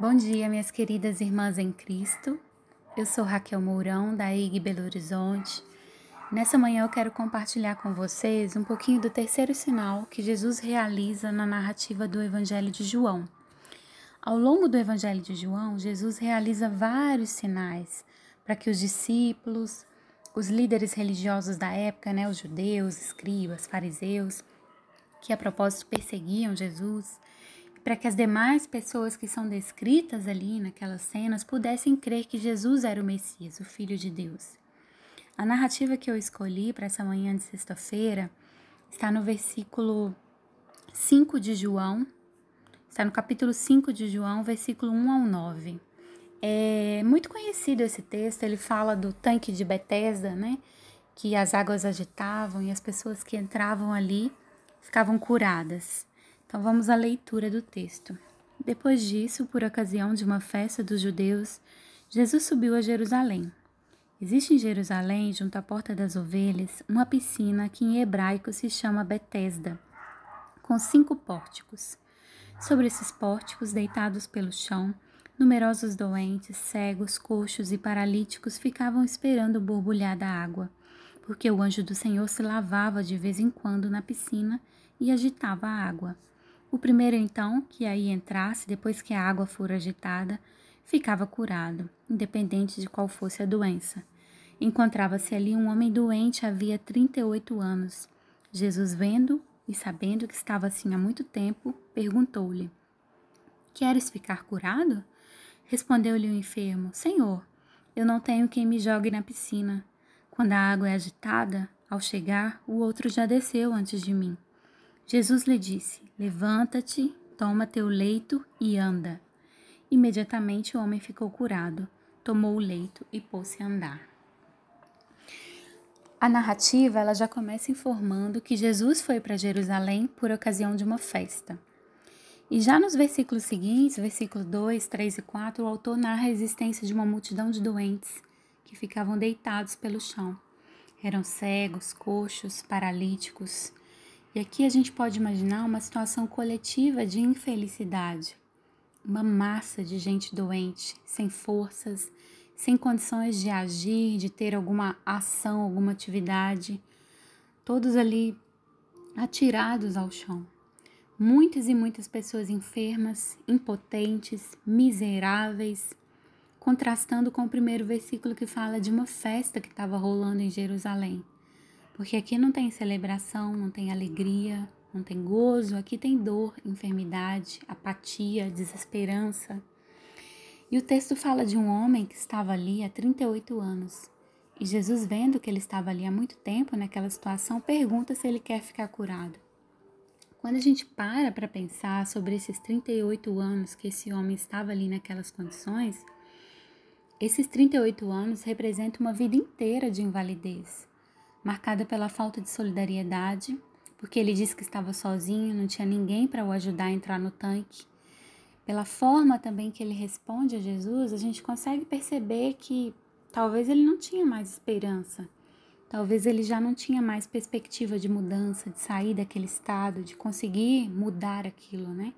Bom dia, minhas queridas irmãs em Cristo. Eu sou Raquel Mourão, da IG Belo Horizonte. Nessa manhã eu quero compartilhar com vocês um pouquinho do terceiro sinal que Jesus realiza na narrativa do Evangelho de João. Ao longo do Evangelho de João, Jesus realiza vários sinais para que os discípulos, os líderes religiosos da época, né, os judeus, escribas, fariseus, que a propósito perseguiam Jesus, para que as demais pessoas que são descritas ali naquelas cenas pudessem crer que Jesus era o Messias, o Filho de Deus. A narrativa que eu escolhi para essa manhã de sexta-feira está no versículo 5 de João, está no capítulo 5 de João, versículo 1 ao 9. É muito conhecido esse texto, ele fala do tanque de Betesda, né? Que as águas agitavam e as pessoas que entravam ali ficavam curadas. Então vamos à leitura do texto. Depois disso, por ocasião de uma festa dos judeus, Jesus subiu a Jerusalém. Existe em Jerusalém, junto à Porta das Ovelhas, uma piscina que em hebraico se chama Betesda, com cinco pórticos. Sobre esses pórticos, deitados pelo chão, numerosos doentes, cegos, coxos e paralíticos ficavam esperando borbulhar da água, porque o anjo do Senhor se lavava de vez em quando na piscina e agitava a água. O primeiro, então, que aí entrasse depois que a água for agitada, ficava curado, independente de qual fosse a doença. Encontrava-se ali um homem doente havia 38 anos. Jesus, vendo e sabendo que estava assim há muito tempo, perguntou-lhe: Queres ficar curado? Respondeu-lhe o enfermo: Senhor, eu não tenho quem me jogue na piscina. Quando a água é agitada, ao chegar, o outro já desceu antes de mim. Jesus lhe disse: Levanta-te, toma teu leito e anda. Imediatamente o homem ficou curado, tomou o leito e pôs-se a andar. A narrativa ela já começa informando que Jesus foi para Jerusalém por ocasião de uma festa. E já nos versículos seguintes, versículo 2, 3 e 4, o autor narra a existência de uma multidão de doentes que ficavam deitados pelo chão. Eram cegos, coxos, paralíticos, e aqui a gente pode imaginar uma situação coletiva de infelicidade, uma massa de gente doente, sem forças, sem condições de agir, de ter alguma ação, alguma atividade, todos ali atirados ao chão. Muitas e muitas pessoas enfermas, impotentes, miseráveis, contrastando com o primeiro versículo que fala de uma festa que estava rolando em Jerusalém. Porque aqui não tem celebração, não tem alegria, não tem gozo, aqui tem dor, enfermidade, apatia, desesperança. E o texto fala de um homem que estava ali há 38 anos. E Jesus, vendo que ele estava ali há muito tempo naquela situação, pergunta se ele quer ficar curado. Quando a gente para para pensar sobre esses 38 anos que esse homem estava ali naquelas condições, esses 38 anos representam uma vida inteira de invalidez marcada pela falta de solidariedade, porque ele disse que estava sozinho, não tinha ninguém para o ajudar a entrar no tanque. Pela forma também que ele responde a Jesus, a gente consegue perceber que talvez ele não tinha mais esperança. Talvez ele já não tinha mais perspectiva de mudança, de sair daquele estado, de conseguir mudar aquilo, né?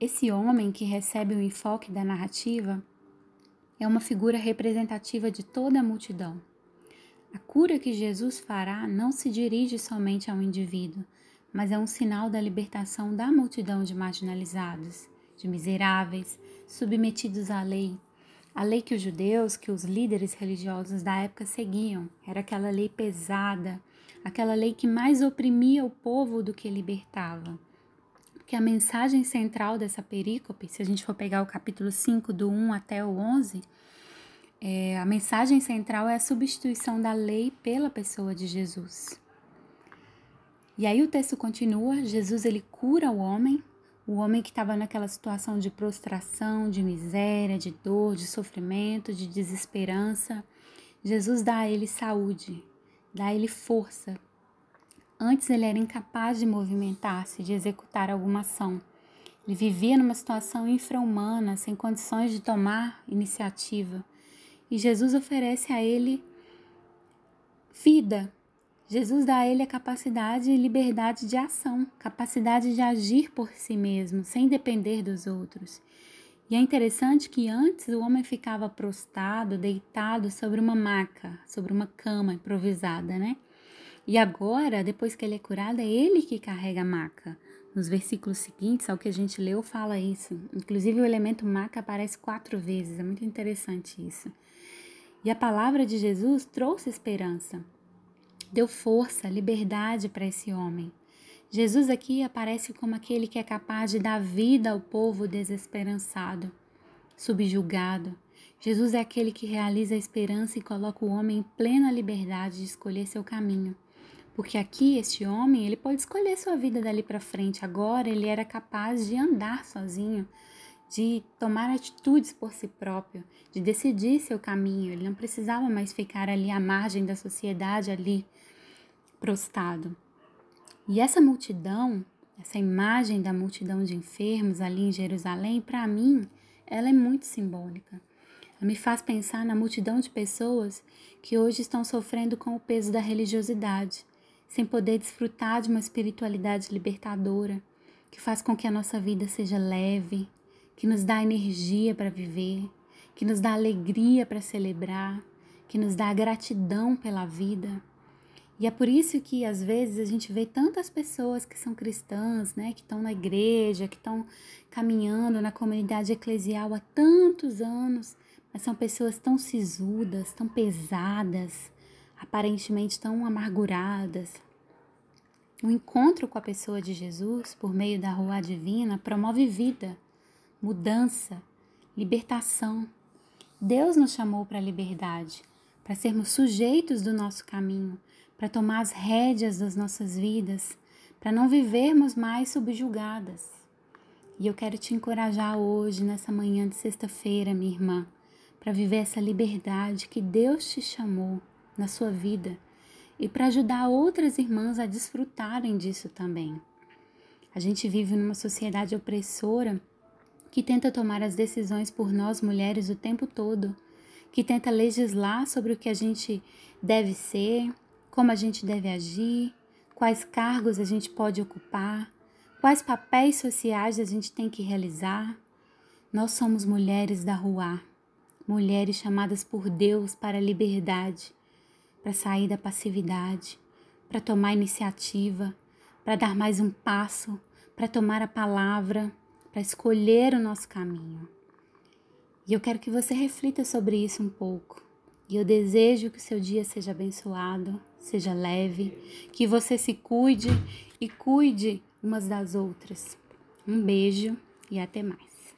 Esse homem que recebe o enfoque da narrativa é uma figura representativa de toda a multidão. A cura que Jesus fará não se dirige somente ao indivíduo, mas é um sinal da libertação da multidão de marginalizados, de miseráveis, submetidos à lei. A lei que os judeus, que os líderes religiosos da época seguiam, era aquela lei pesada, aquela lei que mais oprimia o povo do que libertava. Que a mensagem central dessa perícope, se a gente for pegar o capítulo 5, do 1 até o 11, é, a mensagem central é a substituição da lei pela pessoa de Jesus. E aí o texto continua, Jesus ele cura o homem, o homem que estava naquela situação de prostração, de miséria, de dor, de sofrimento, de desesperança. Jesus dá a ele saúde, dá a ele força. Antes ele era incapaz de movimentar-se, de executar alguma ação. Ele vivia numa situação infra-humana, sem condições de tomar iniciativa. E Jesus oferece a ele vida. Jesus dá a ele a capacidade e liberdade de ação, capacidade de agir por si mesmo, sem depender dos outros. E é interessante que antes o homem ficava prostrado, deitado sobre uma maca, sobre uma cama improvisada, né? E agora, depois que ele é curado, é ele que carrega a maca. Nos versículos seguintes, ao que a gente leu, fala isso. Inclusive, o elemento maca aparece quatro vezes. É muito interessante isso. E a palavra de Jesus trouxe esperança, deu força, liberdade para esse homem. Jesus aqui aparece como aquele que é capaz de dar vida ao povo desesperançado, subjugado. Jesus é aquele que realiza a esperança e coloca o homem em plena liberdade de escolher seu caminho. Porque aqui este homem, ele pode escolher sua vida dali para frente. Agora ele era capaz de andar sozinho, de tomar atitudes por si próprio, de decidir seu caminho. Ele não precisava mais ficar ali à margem da sociedade ali prostrado. E essa multidão, essa imagem da multidão de enfermos ali em Jerusalém, para mim, ela é muito simbólica. Ela me faz pensar na multidão de pessoas que hoje estão sofrendo com o peso da religiosidade, sem poder desfrutar de uma espiritualidade libertadora, que faz com que a nossa vida seja leve, que nos dá energia para viver, que nos dá alegria para celebrar, que nos dá gratidão pela vida. E é por isso que às vezes a gente vê tantas pessoas que são cristãs, né, que estão na igreja, que estão caminhando na comunidade eclesial há tantos anos, mas são pessoas tão sisudas, tão pesadas, aparentemente tão amarguradas. O encontro com a pessoa de Jesus por meio da rua divina promove vida, mudança, libertação. Deus nos chamou para a liberdade, para sermos sujeitos do nosso caminho, para tomar as rédeas das nossas vidas, para não vivermos mais subjugadas. E eu quero te encorajar hoje, nessa manhã de sexta-feira, minha irmã, para viver essa liberdade que Deus te chamou na sua vida e para ajudar outras irmãs a desfrutarem disso também. A gente vive numa sociedade opressora que tenta tomar as decisões por nós mulheres o tempo todo, que tenta legislar sobre o que a gente deve ser, como a gente deve agir, quais cargos a gente pode ocupar, quais papéis sociais a gente tem que realizar. Nós somos mulheres da rua, mulheres chamadas por Deus para a liberdade, para sair da passividade, para tomar iniciativa, para dar mais um passo, para tomar a palavra, para escolher o nosso caminho. E eu quero que você reflita sobre isso um pouco. E eu desejo que o seu dia seja abençoado, seja leve, que você se cuide e cuide umas das outras. Um beijo e até mais.